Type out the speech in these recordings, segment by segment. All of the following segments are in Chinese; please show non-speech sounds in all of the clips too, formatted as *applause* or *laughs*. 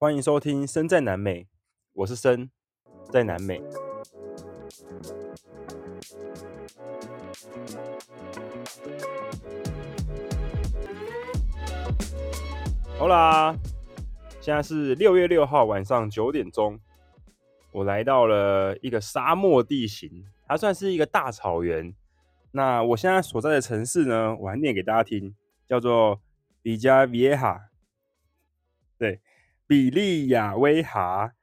欢迎收听《身在南美》，我是森，在南美。好啦，现在是六月六号晚上九点钟，我来到了一个沙漠地形，它算是一个大草原。那我现在所在的城市呢，我还念给大家听，叫做比加维哈，对，比利亚威哈，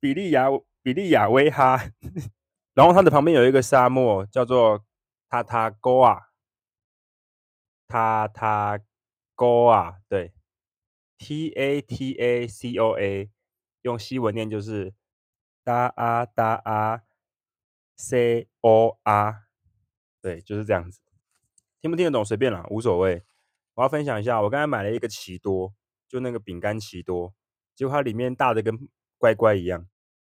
比利亚比利亚威哈。*laughs* 然后它的旁边有一个沙漠，叫做塔塔戈瓦，塔塔戈瓦，对。T A T A C O A，用西文念就是哒啊哒啊 C O R，对，就是这样子。听不听得懂随便啦，无所谓。我要分享一下，我刚才买了一个奇多，就那个饼干奇多，结果它里面大的跟乖乖一样，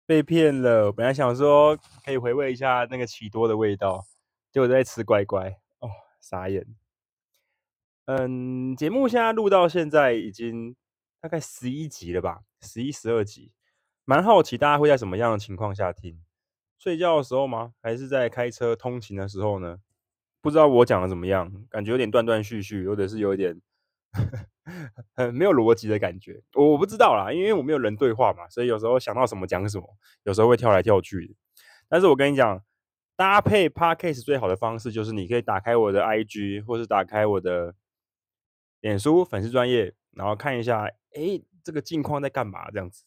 被骗了。本来想说可以回味一下那个奇多的味道，结果在吃乖乖，哦，傻眼。嗯，节目现在录到现在已经大概十一集了吧，十一、十二集，蛮好奇大家会在什么样的情况下听？睡觉的时候吗？还是在开车通勤的时候呢？不知道我讲的怎么样，感觉有点断断续续，或者是有点很没有逻辑的感觉。我我不知道啦，因为我没有人对话嘛，所以有时候想到什么讲什么，有时候会跳来跳去。但是我跟你讲，搭配 Podcast 最好的方式就是你可以打开我的 IG，或是打开我的。脸书粉丝专业，然后看一下，哎，这个近况在干嘛？这样子。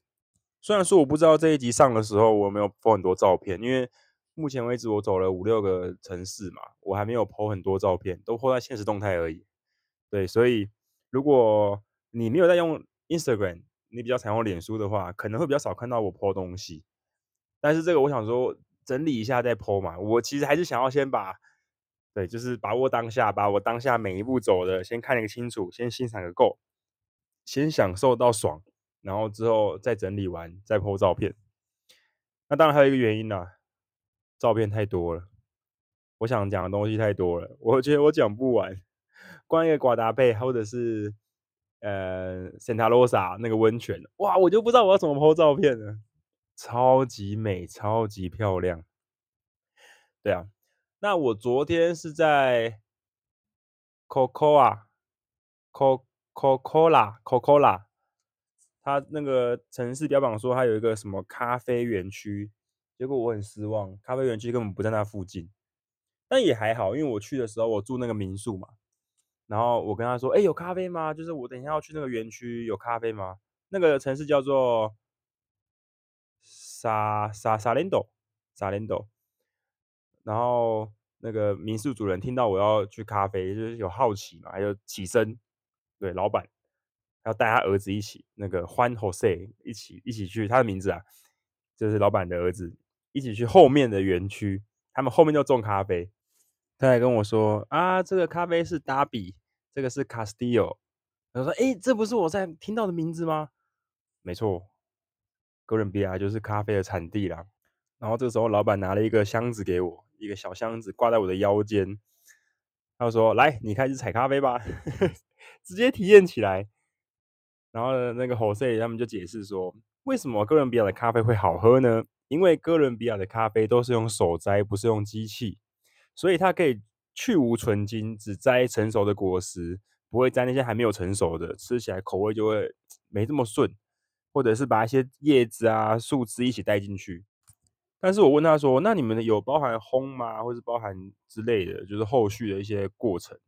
虽然说我不知道这一集上的时候我有没有 po 很多照片，因为目前为止我走了五六个城市嘛，我还没有 po 很多照片，都 po 在现实动态而已。对，所以如果你没有在用 Instagram，你比较常用脸书的话，可能会比较少看到我 po 东西。但是这个我想说整理一下再 po 嘛，我其实还是想要先把。对，就是把握当下，把我当下每一步走的先看一个清楚，先欣赏个够，先享受到爽，然后之后再整理完再 po 照片。那当然还有一个原因呢、照片太多了，我想讲的东西太多了，我觉得我讲不完。关于瓜达贝或者是呃圣塔罗萨那个温泉，哇，我就不知道我要怎么 po 照片了，超级美，超级漂亮。对啊。那我昨天是在 Cocoa，Co，Coca-Cola，Coca-Cola，它那个城市标榜说它有一个什么咖啡园区，结果我很失望，咖啡园区根本不在那附近。但也还好，因为我去的时候我住那个民宿嘛，然后我跟他说：“哎，有咖啡吗？就是我等一下要去那个园区，有咖啡吗？”那个城市叫做萨萨萨连朵，萨连朵。然后那个民宿主人听到我要去咖啡，就是有好奇嘛，还有起身，对，老板要带他儿子一起，那个欢 Jose 一起一起去，他的名字啊，就是老板的儿子，一起去后面的园区，他们后面就种咖啡。他还跟我说啊，这个咖啡是达比，这个是 Castillo。他说，哎，这不是我在听到的名字吗？没错，哥伦比亚就是咖啡的产地啦。然后这个时候，老板拿了一个箱子给我。一个小箱子挂在我的腰间，他说：“来，你开始采咖啡吧，*laughs* 直接体验起来。”然后呢，那个 Jose 他们就解释说：“为什么哥伦比亚的咖啡会好喝呢？因为哥伦比亚的咖啡都是用手摘，不是用机器，所以它可以去无存金，只摘成熟的果实，不会摘那些还没有成熟的，吃起来口味就会没这么顺，或者是把一些叶子啊、树枝一起带进去。”但是我问他说：“那你们有包含烘吗？或是包含之类的，就是后续的一些过程？”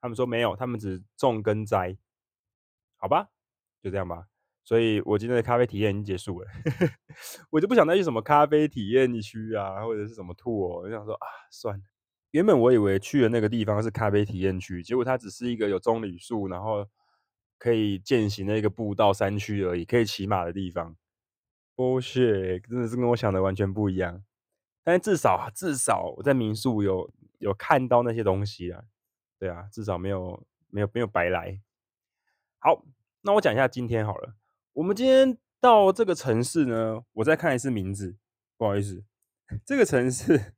他们说没有，他们只种跟摘。好吧，就这样吧。所以我今天的咖啡体验已经结束了。*laughs* 我就不想再去什么咖啡体验区啊，或者是什么吐哦。我就想说啊，算了。原本我以为去的那个地方是咖啡体验区，结果它只是一个有棕榈树，然后可以健行的一个步道山区而已，可以骑马的地方。bullshit，真的是跟我想的完全不一样。但至少至少我在民宿有有看到那些东西啊，对啊，至少没有没有没有白来。好，那我讲一下今天好了。我们今天到这个城市呢，我再看一次名字，不好意思，*laughs* 这个城市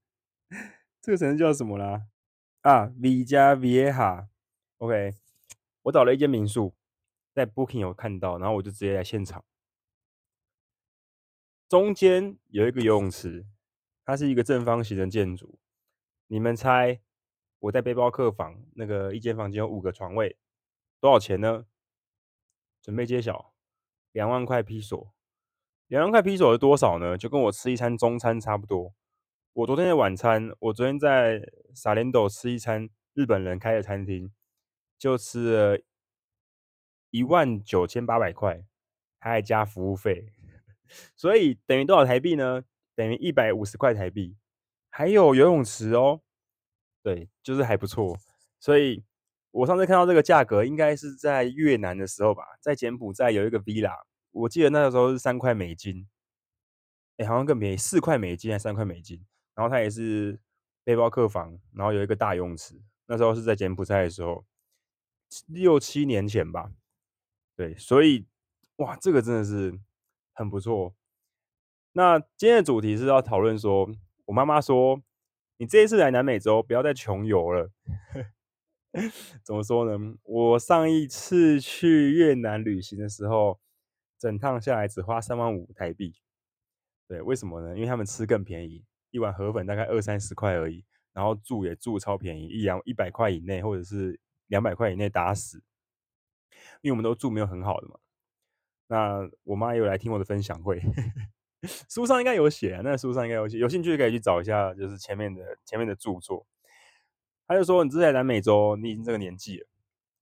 这个城市叫什么啦？啊，Villa Vieja。OK，我找了一间民宿，在 Booking 有看到，然后我就直接来现场。中间有一个游泳池，它是一个正方形的建筑。你们猜我在背包客房那个一间房间有五个床位，多少钱呢？准备揭晓，两万块披索。两万块披索是多少呢？就跟我吃一餐中餐差不多。我昨天的晚餐，我昨天在萨连斗吃一餐日本人开的餐厅，就吃了一万九千八百块，还加服务费。*laughs* 所以等于多少台币呢？等于一百五十块台币，还有游泳池哦。对，就是还不错。所以我上次看到这个价格，应该是在越南的时候吧，在柬埔寨有一个 villa，我记得那个时候是三块美金，哎，好像更便宜，四块美金还是三块美金。然后它也是背包客房，然后有一个大泳池。那时候是在柬埔寨的时候，六七年前吧。对，所以哇，这个真的是。很不错。那今天的主题是要讨论说，我妈妈说，你这一次来南美洲不要再穷游了。*laughs* 怎么说呢？我上一次去越南旅行的时候，整趟下来只花三万五台币。对，为什么呢？因为他们吃更便宜，一碗河粉大概二三十块而已，然后住也住超便宜，一两一百块以内，或者是两百块以内打死。因为我们都住没有很好的嘛。那我妈也有来听我的分享会，*laughs* 书上应该有写啊，那书上应该有写，有兴趣可以去找一下，就是前面的前面的著作。他就说：“你在南美洲，你已经这个年纪了，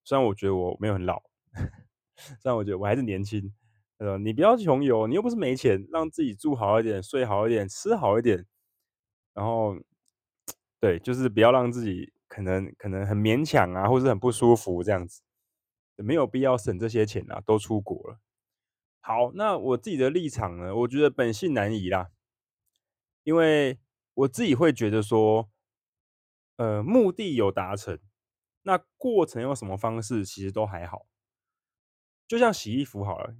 虽然我觉得我没有很老，*laughs* 虽然我觉得我还是年轻。他说你不要穷游，你又不是没钱，让自己住好一点，睡好一点，吃好一点，然后对，就是不要让自己可能可能很勉强啊，或是很不舒服这样子，没有必要省这些钱啊，都出国了。”好，那我自己的立场呢？我觉得本性难移啦，因为我自己会觉得说，呃，目的有达成，那过程用什么方式其实都还好。就像洗衣服好了，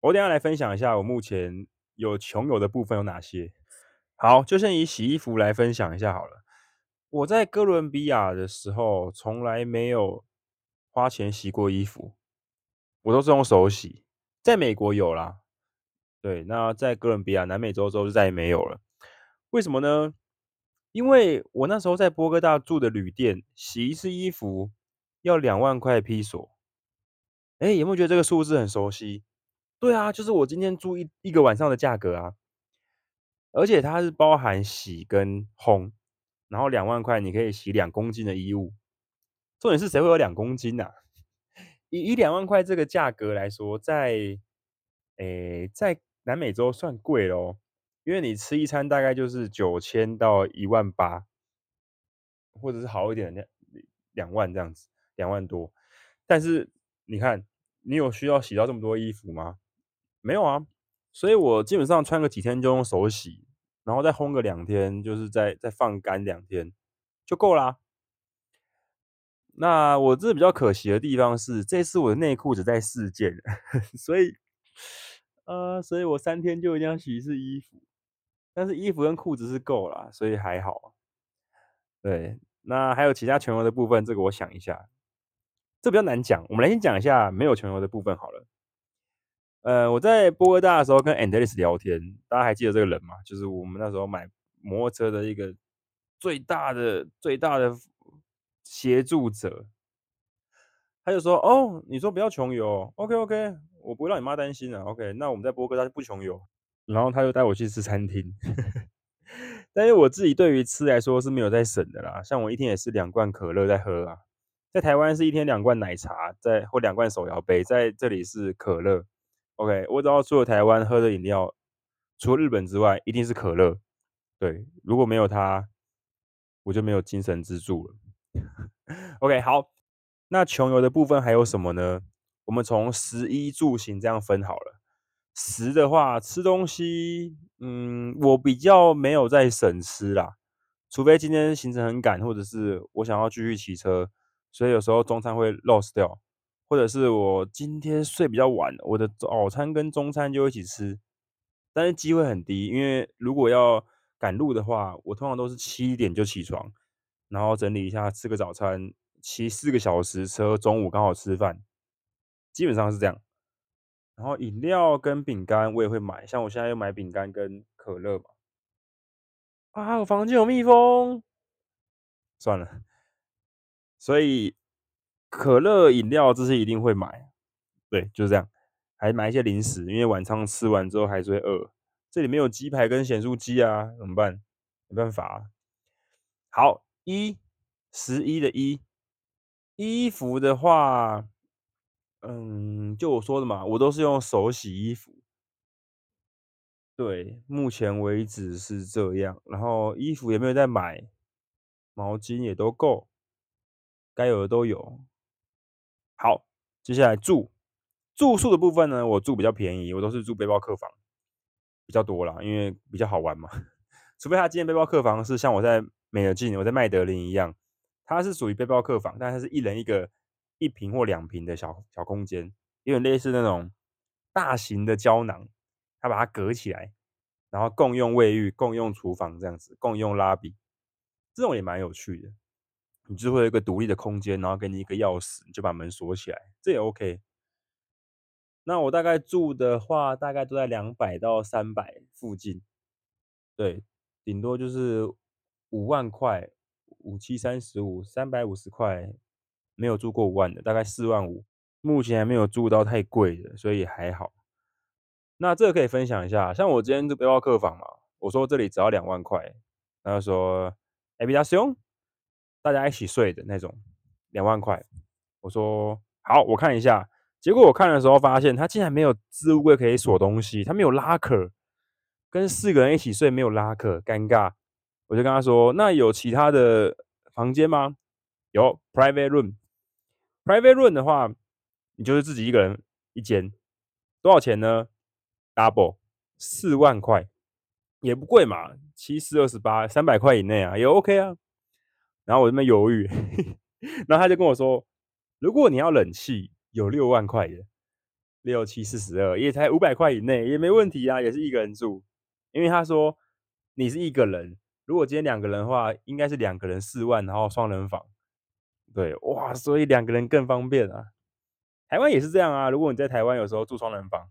我等下来分享一下我目前有穷游的部分有哪些。好，就先以洗衣服来分享一下好了。我在哥伦比亚的时候，从来没有花钱洗过衣服，我都是用手洗。在美国有啦，对，那在哥伦比亚、南美洲之后就再也没有了。为什么呢？因为我那时候在波哥大住的旅店，洗一次衣服要两万块披索。哎，有没有觉得这个数字很熟悉？对啊，就是我今天住一一个晚上的价格啊。而且它是包含洗跟烘，然后两万块你可以洗两公斤的衣物。重点是谁会有两公斤呐、*laughs* 啊？以以两万块这个价格来说，在诶在南美洲算贵咯，因为你吃一餐大概就是九千到一万八，或者是好一点的两两万这样子，两万多。但是你看，你有需要洗到这么多衣服吗？没有啊，所以我基本上穿个几天就用手洗，然后再烘个两天，就是再再放干两天就够啦。那我这比较可惜的地方是，这次我的内裤只带四件，*laughs* 所以，呃，所以我三天就一定要洗一次衣服。但是衣服跟裤子是够了，所以还好。对，那还有其他穷游的部分，这个我想一下，这比较难讲。我们来先讲一下没有穷游的部分好了。呃，我在波哥大的时候跟 Andres 聊天，大家还记得这个人吗？就是我们那时候买摩托车的一个最大的最大的。协助者，他就说：“哦，你说不要穷游，OK OK，我不会让你妈担心啊，OK。那我们在波哥大就不穷游。”然后他就带我去吃餐厅，*laughs* 但是我自己对于吃来说是没有在省的啦。像我一天也是两罐可乐在喝啊，在台湾是一天两罐奶茶在或两罐手摇杯，在这里是可乐。OK，我知道所有台湾喝的饮料，除了日本之外，一定是可乐。对，如果没有它，我就没有精神支柱了。OK，好，那穷游的部分还有什么呢？我们从食衣住行这样分好了。食的话，吃东西，嗯，我比较没有在省吃啦，除非今天行程很赶，或者是我想要继续骑车，所以有时候中餐会 lost 掉，或者是我今天睡比较晚，我的早餐跟中餐就一起吃，但是机会很低，因为如果要赶路的话，我通常都是七点就起床。然后整理一下，吃个早餐，骑四个小时车，中午刚好吃饭，基本上是这样。然后饮料跟饼干我也会买，像我现在又买饼干跟可乐嘛。啊，我房间有蜜蜂，算了。所以可乐、饮料这些一定会买，对，就是这样。还买一些零食，因为晚上吃完之后还是会饿。这里面有鸡排跟咸酥鸡啊，怎么办？没办法啊。好，一，十一的一，衣服的话，嗯，就我说的嘛，我都是用手洗衣服。对，目前为止是这样。然后衣服也没有在买，毛巾也都够，该有的都有。好，接下来住。住宿的部分呢，我住比较便宜，我都是住背包客房，比较多啦，因为比较好玩嘛。*laughs* 除非他今天背包客房是像我在美尔静，我在麦德林一样，它是属于背包客房，但它是一人一个一平或两平的小小空间，有点类似那种大型的胶囊，它把它隔起来，然后共用卫浴、共用厨房这样子，共用拉比，这种也蛮有趣的。你就会有一个独立的空间，然后给你一个钥匙，你就把门锁起来，这也 OK。那我大概住的话，大概都在两百到三百附近，对，顶多就是五万块，五七三十五，三百五十块，没有住过五万的，大概四万五，目前还没有住到太贵的，所以还好。那这个可以分享一下，像我今天住背包客房嘛，我说这里只要两万块，然后说 Habitación，大家一起睡的那种，两万块，我说好，我看一下。结果我看的时候发现，他竟然没有置物柜可以锁东西，他没有拉克，跟四个人一起睡没有拉克，尴尬。我就跟他说：“那有其他的房间吗？”有 private room，private room 的话，你就是自己一个人一间，多少钱呢？Double 四万块，也不贵嘛，七四二十八，三百块以内啊，也 OK 啊。然后我这边犹豫，*laughs* 然后他就跟我说：“如果你要冷气。”有六万块的，六七四十二，也才五百块以内，也没问题啊，也是一个人住。因为他说你是一个人，如果今天两个人的话，应该是两个人四万，然后双人房。对，哇，所以两个人更方便啊。台湾也是这样啊，如果你在台湾有时候住双人房，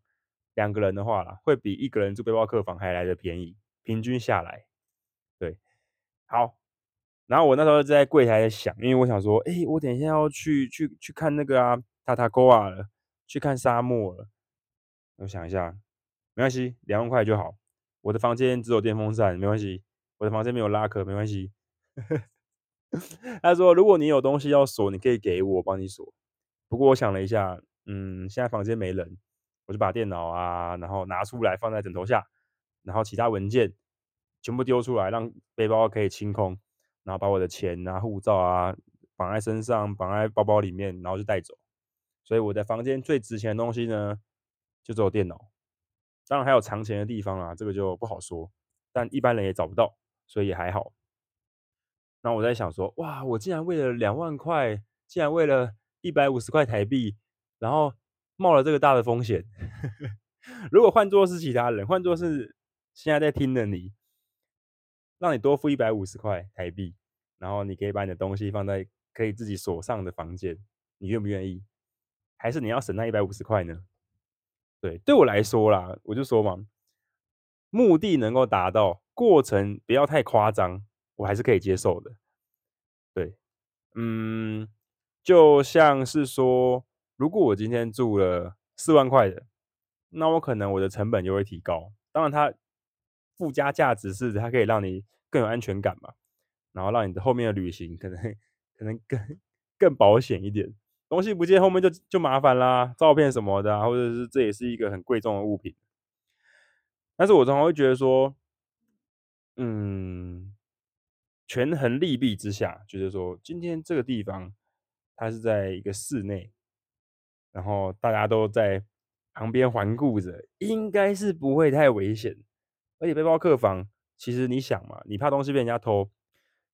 两个人的话啦，会比一个人住背包客房还来得便宜，平均下来。对，好。然后我那时候就在柜台在想，因为我想说，哎，我等一下要去去去看那个啊。塔塔沟啊了，去看沙漠了。我想一下，没关系，两万块就好。我的房间只有电风扇，没关系。我的房间没有拉客，没关系。*laughs* 他说，如果你有东西要锁，你可以给，我帮你锁。不过我想了一下，嗯，现在房间没人，我就把电脑啊，然后拿出来放在枕头下，然后其他文件全部丢出来，让背包可以清空，然后把我的钱啊、护照啊绑在身上，绑在包包里面，然后就带走。所以我的房间最值钱的东西呢，就只有电脑，当然还有藏钱的地方啊，这个就不好说，但一般人也找不到，所以也还好。那我在想说，哇，我竟然为了两万块，竟然为了一百五十块台币，然后冒了这个大的风险。*laughs* 如果换作是其他人，换作是现在在听的你，让你多付一百五十块台币，然后你可以把你的东西放在可以自己锁上的房间，你愿不愿意？还是你要省那一百五十块呢？对，对我来说啦，我就说嘛，目的能够达到，过程不要太夸张，我还是可以接受的。对，嗯，就像是说，如果我今天住了四万块的，那我可能我的成本就会提高。当然，它附加价值是它可以让你更有安全感嘛，然后让你的后面的旅行可能可能更更保险一点。东西不见，后面就就麻烦啦，照片什么的，或者是这也是一个很贵重的物品。但是我常常会觉得说，嗯，权衡利弊之下，就是说今天这个地方它是在一个室内，然后大家都在旁边环顾着，应该是不会太危险。而且背包客房，其实你想嘛，你怕东西被人家偷，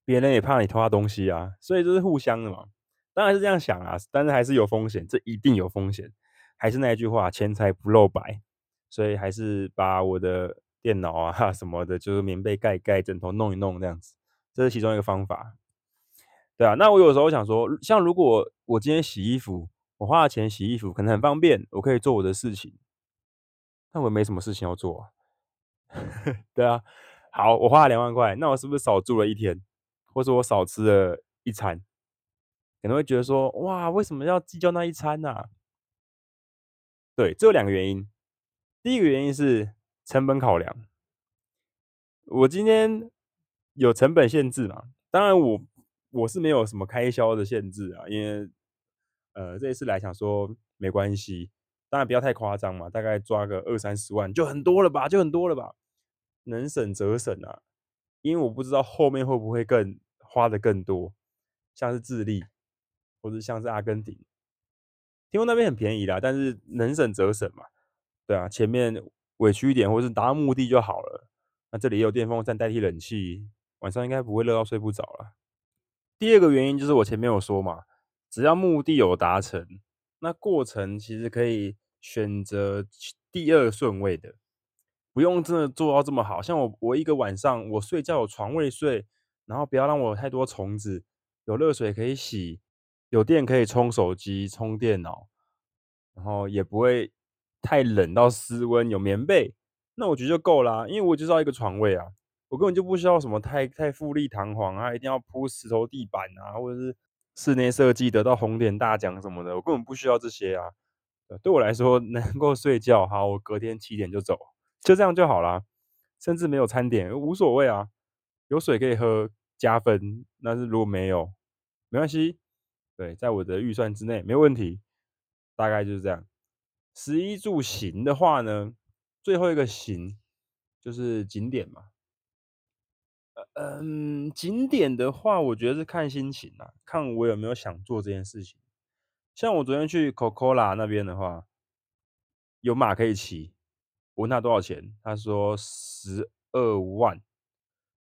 别人也怕你偷他东西啊，所以这是互相的嘛。当然是这样想啊，但是还是有风险，这一定有风险。还是那句话，钱财不露白，所以还是把我的电脑啊 *laughs* 什么的，就是棉被盖盖，枕头弄一弄这样子，这是其中一个方法。对啊，那我有时候想说，像如果我今天洗衣服，我花了钱洗衣服，可能很方便，我可以做我的事情。那我没什么事情要做啊。*laughs* 对啊，好，我花了两万块，那我是不是少住了一天，或者我少吃了一餐？可能会觉得说，哇，为什么要计较那一餐呢、啊？对，这有两个原因。第一个原因是成本考量。我今天有成本限制嘛？当然我，我我是没有什么开销的限制啊，因为呃这一次来想说没关系，当然不要太夸张嘛，大概抓个二三十万就很多了吧，就很多了吧，能省则省啊。因为我不知道后面会不会更花的更多，像是智利或者像是阿根廷。听说那边很便宜啦，但是能省则省嘛，对啊，前面委屈一点，或是达到目的就好了。那这里也有电风扇代替冷气，晚上应该不会热到睡不着了。第二个原因就是我前面有说嘛，只要目的有达成，那过程其实可以选择第二顺位的，不用真的做到这么好。像我，我一个晚上我睡觉有床位睡，然后不要让我有太多虫子，有热水可以洗。有电可以充手机、充电脑，然后也不会太冷到失温，有棉被，那我觉得就够啦。因为我就知道一个床位啊，我根本就不需要什么太太富丽堂皇啊，一定要铺石头地板啊，或者是室内设计得到红点大奖什么的，我根本不需要这些啊。对我来说，能够 *laughs* 睡觉好，我隔天七点就走，就这样就好啦。甚至没有餐点无所谓啊，有水可以喝加分，但是如果没有，没关系。对，在我的预算之内，没问题，大概就是这样。食衣住行的话呢，最后一个行就是景点嘛。嗯，景点的话，我觉得是看心情啊，看我有没有想做这件事情。像我昨天去 Cocola 那边的话，有马可以骑，我问他多少钱，他说十二万，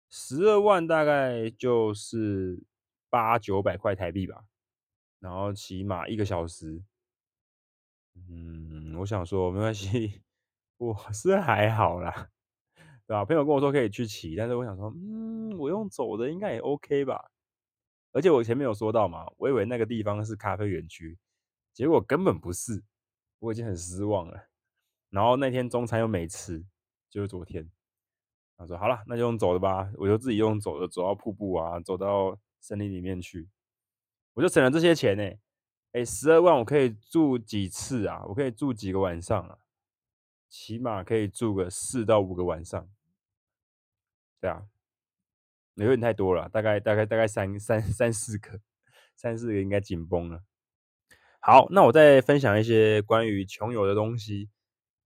十二万大概就是八九百块台币吧。然后骑马一个小时，嗯，我想说没关系，我是还好啦，对吧？朋友跟我说可以去骑，但是我想说，嗯，我用走的应该也 OK 吧。而且我前面有说到嘛，我以为那个地方是咖啡园区，结果根本不是，我已经很失望了。然后那天中餐又没吃，就是昨天。他说好了，那就用走的吧，我就自己用走的，走到瀑布啊，走到森林里面去。我就省了这些钱呢，哎，十二万我可以住几次啊？我可以住几个晚上啊？起码可以住个四到五个晚上，对啊，有点太多了，大概大概大概三三三四个，三四个应该紧绷了。好，那我再分享一些关于穷游的东西，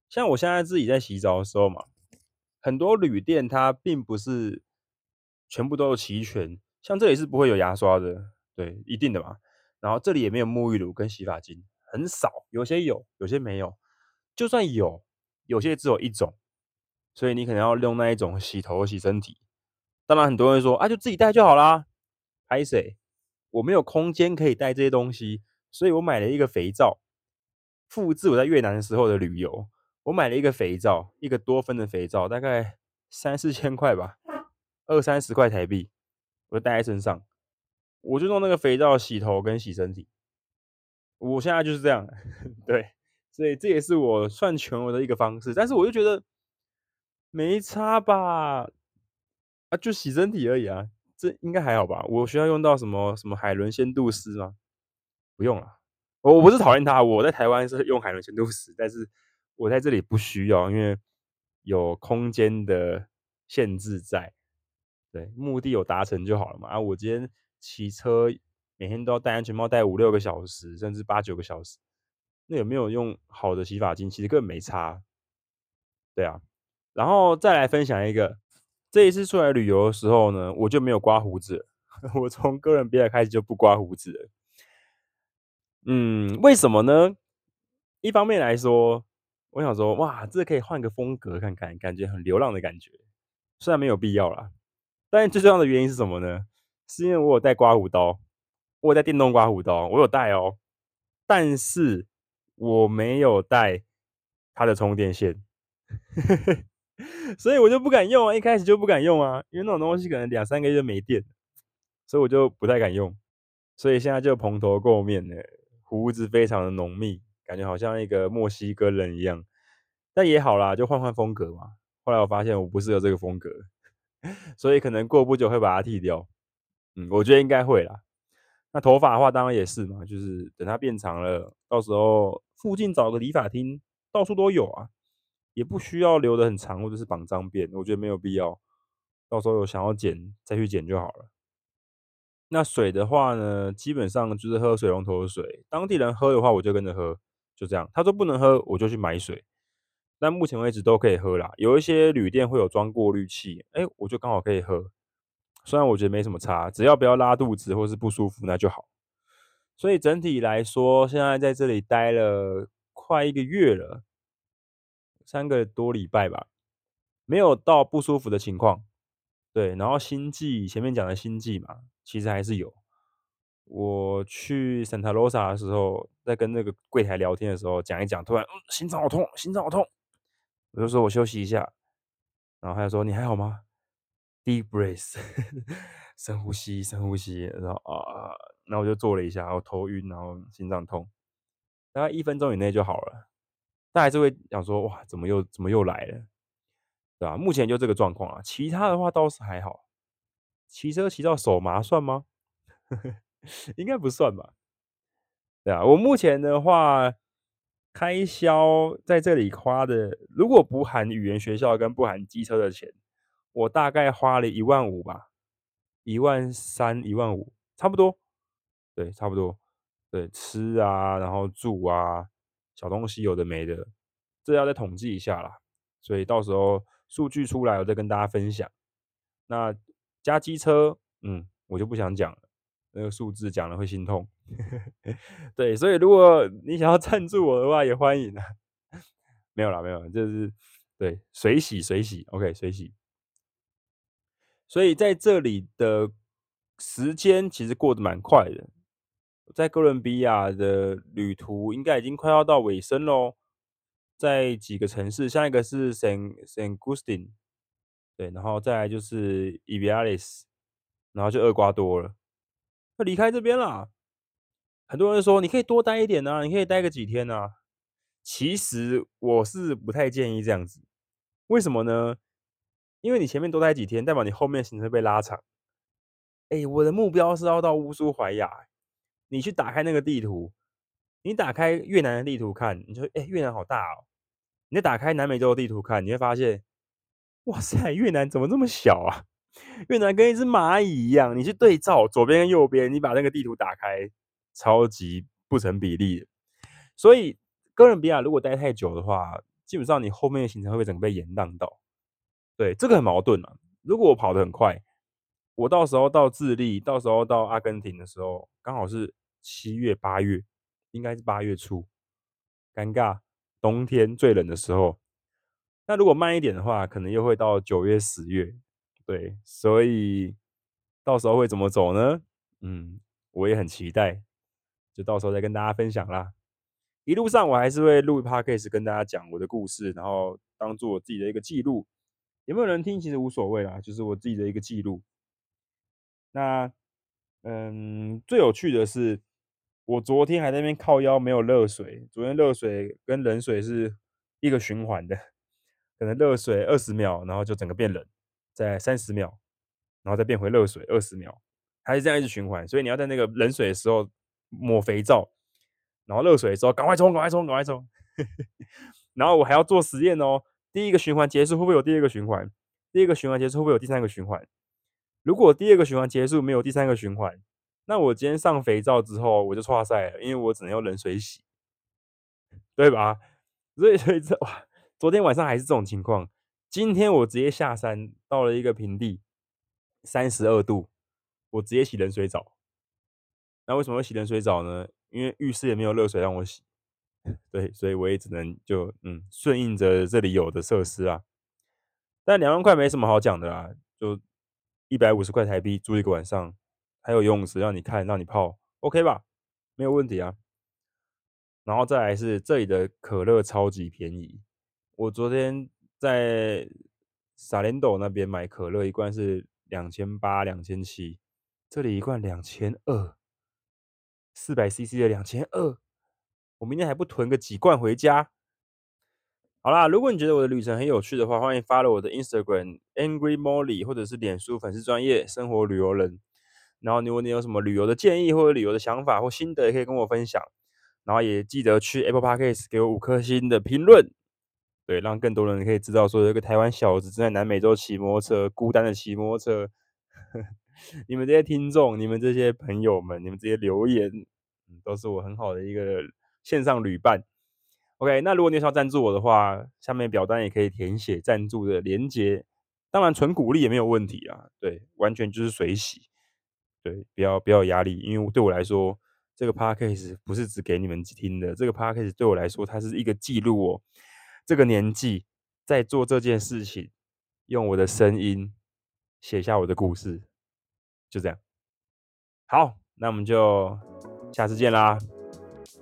像我现在自己在洗澡的时候嘛，很多旅店它并不是全部都有齐全，像这里是不会有牙刷的。对，一定的嘛。然后这里也没有沐浴乳跟洗发精，很少，有些有，有些没有。就算有，有些只有一种，所以你可能要用那一种洗头洗身体。当然，很多人说啊，就自己带就好啦。拍谁？我没有空间可以带这些东西，所以我买了一个肥皂，复制我在越南的时候的旅游。我买了一个肥皂，一个多芬的肥皂，大概三四千块吧，二三十块台币，我就带在身上。我就用那个肥皂洗头跟洗身体，我现在就是这样，*laughs* 对，所以这也是我算穷游的一个方式。但是我就觉得没差吧，啊，就洗身体而已啊，这应该还好吧？我需要用到什么什么海伦仙度丝吗？不用了，我不是讨厌它，我在台湾是用海伦仙度丝，但是我在这里不需要，因为有空间的限制在，对，目的有达成就好了嘛。啊，我今天。骑车每天都要戴安全帽，戴五六个小时，甚至八九个小时。那有没有用好的洗发精？其实根本没差。对啊，然后再来分享一个，这一次出来旅游的时候呢，我就没有刮胡子。*laughs* 我从哥伦比亚开始就不刮胡子了。嗯，为什么呢？一方面来说，我想说，哇，这可以换个风格看看，感觉很流浪的感觉。虽然没有必要啦，但最重要的原因是什么呢？是因为我有带刮胡刀，我有带电动刮胡刀，我有带哦，但是我没有带它的充电线，*laughs* 所以我就不敢用啊，一开始就不敢用啊，因为那种东西可能两三个月就没电，所以我就不太敢用，所以现在就蓬头垢面的，胡子非常的浓密，感觉好像一个墨西哥人一样，但也好啦，就换换风格嘛。后来我发现我不适合这个风格，*laughs* 所以可能过不久会把它剃掉。嗯，我觉得应该会啦。那头发的话，当然也是嘛，就是等它变长了，到时候附近找个理发厅，到处都有啊，也不需要留得很长或者是绑脏辫，我觉得没有必要。到时候有想要剪再去剪就好了。那水的话呢，基本上就是喝水龙头的水，当地人喝的话，我就跟着喝，就这样。他说不能喝，我就去买水。但目前为止都可以喝啦，有一些旅店会有装过滤器，哎，我就刚好可以喝。虽然我觉得没什么差，只要不要拉肚子或是不舒服，那就好。所以整体来说，现在在这里待了快一个月了，三个多礼拜吧，没有到不舒服的情况。对，然后心悸，前面讲的心悸嘛，其实还是有。我去 Santa Rosa 的时候，在跟那个柜台聊天的时候，讲一讲，突然，嗯，心脏好痛，心脏好痛，我就说我休息一下，然后他就说你还好吗？Deep breath，*laughs* 深呼吸，深呼吸，然后啊，那我就做了一下，然后头晕，然后心脏痛，大概一分钟以内就好了。但还是会想说，哇，怎么又怎么又来了？对吧？目前就这个状况啊，其他的话倒是还好。骑车骑到手麻算吗？应该不算吧。对啊，我目前的话，开销在这里花的，如果不含语言学校跟不含机车的钱，我大概花了一万五吧，一万三、一万五，差不多。对，差不多。对，吃啊，然后住啊，小东西有的没的，这要再统计一下啦。所以到时候。数据出来，我再跟大家分享。那加机车，嗯，我就不想讲了，那个数字讲了会心痛。*laughs* *laughs* 对，所以如果你想要赞助我的话，也欢迎啊。*laughs* 没有啦，没有，就是对，水洗水洗，OK，水洗。所以在这里的时间其实过得蛮快的，在哥伦比亚的旅途应该已经快要到尾声喽。在几个城市，下一个是 San San Agustin，对，然后再来就是 Ipiales，然后就厄瓜多了，要离开这边了。很多人说你可以多待一点啊，你可以待个几天啊。其实我是不太建议这样子，为什么呢？因为你前面多待几天，代表你后面行程被拉长。哎，我的目标是要到乌苏怀亚，你去打开那个地图，你打开越南的地图看，你说哎，越南好大哦。你再打开南美洲的地图看，你会发现，哇塞，越南怎么这么小啊？越南跟一只蚂蚁一样。你去对照左边跟右边，你把那个地图打开，超级不成比例。所以哥伦比亚如果待太久的话，基本上你后面的行程会被整个被延宕到。对，这个很矛盾啊。如果我跑得很快，我到时候到智利，到时候到阿根廷的时候，刚好是七月八月，应该是八月初，尴尬。冬天最冷的时候，那如果慢一点的话，可能又会到九月、十月。对，所以到时候会怎么走呢？嗯，我也很期待，就到时候再跟大家分享啦。一路上我还是会录 podcast 跟大家讲我的故事，然后当做我自己的一个记录。有没有人听其实无所谓啦，就是我自己的一个记录。那，嗯，最有趣的是。我昨天还在那边靠腰，没有热水。昨天热水跟冷水是一个循环的，可能热水二十秒，然后就整个变冷，在三十秒，然后再变回热水二十秒，还是这样一直循环。所以你要在那个冷水的时候抹肥皂，然后热水的时候赶快冲，赶快冲，赶快冲。*laughs* 然后我还要做实验哦。第一个循环结束会不会有第二个循环？第二个循环结束会不会有第三个循环？如果第二个循环结束没有第三个循环？那我今天上肥皂之后，我就剉赛了，因为我只能用冷水洗，对吧？所以，所以这哇，昨天晚上还是这种情况。今天我直接下山到了一个平地，三十二度，我直接洗冷水澡。那为什么会洗冷水澡呢？因为浴室也没有热水让我洗，*laughs* 对，所以我也只能就嗯顺应着这里有的设施啊。但两万块没什么好讲的啦，就一百五十块台币住一个晚上。还有游泳池让你看，让你泡，OK 吧？没有问题啊。然后再来是这里的可乐超级便宜。我昨天在萨连朵那边买可乐，一罐是两千八、两千七，这里一罐两千二，四百 CC 的两千二。我明天还不囤个几罐回家？好啦，如果你觉得我的旅程很有趣的话，欢迎 follow 我的 Instagram Angry Molly，或者是脸书粉丝专业生活旅游人。然后，如果你有什么旅游的建议或者旅游的想法或心得，也可以跟我分享。然后也记得去 Apple Podcast 给我五颗星的评论，对，让更多人可以知道说有一个台湾小子正在南美洲骑摩托车，孤单的骑摩托车。*laughs* 你们这些听众，你们这些朋友们，你们这些留言，都是我很好的一个线上旅伴。OK，那如果你想要赞助我的话，下面表单也可以填写赞助的连接。当然，纯鼓励也没有问题啊，对，完全就是随喜。对，不要不要压力，因为对我来说，这个 podcast 不是只给你们听的。这个 podcast 对我来说，它是一个记录我这个年纪在做这件事情，用我的声音写下我的故事，就这样。好，那我们就下次见啦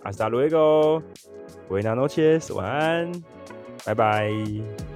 ，Hasta luego，Buenas noches，晚安，拜拜。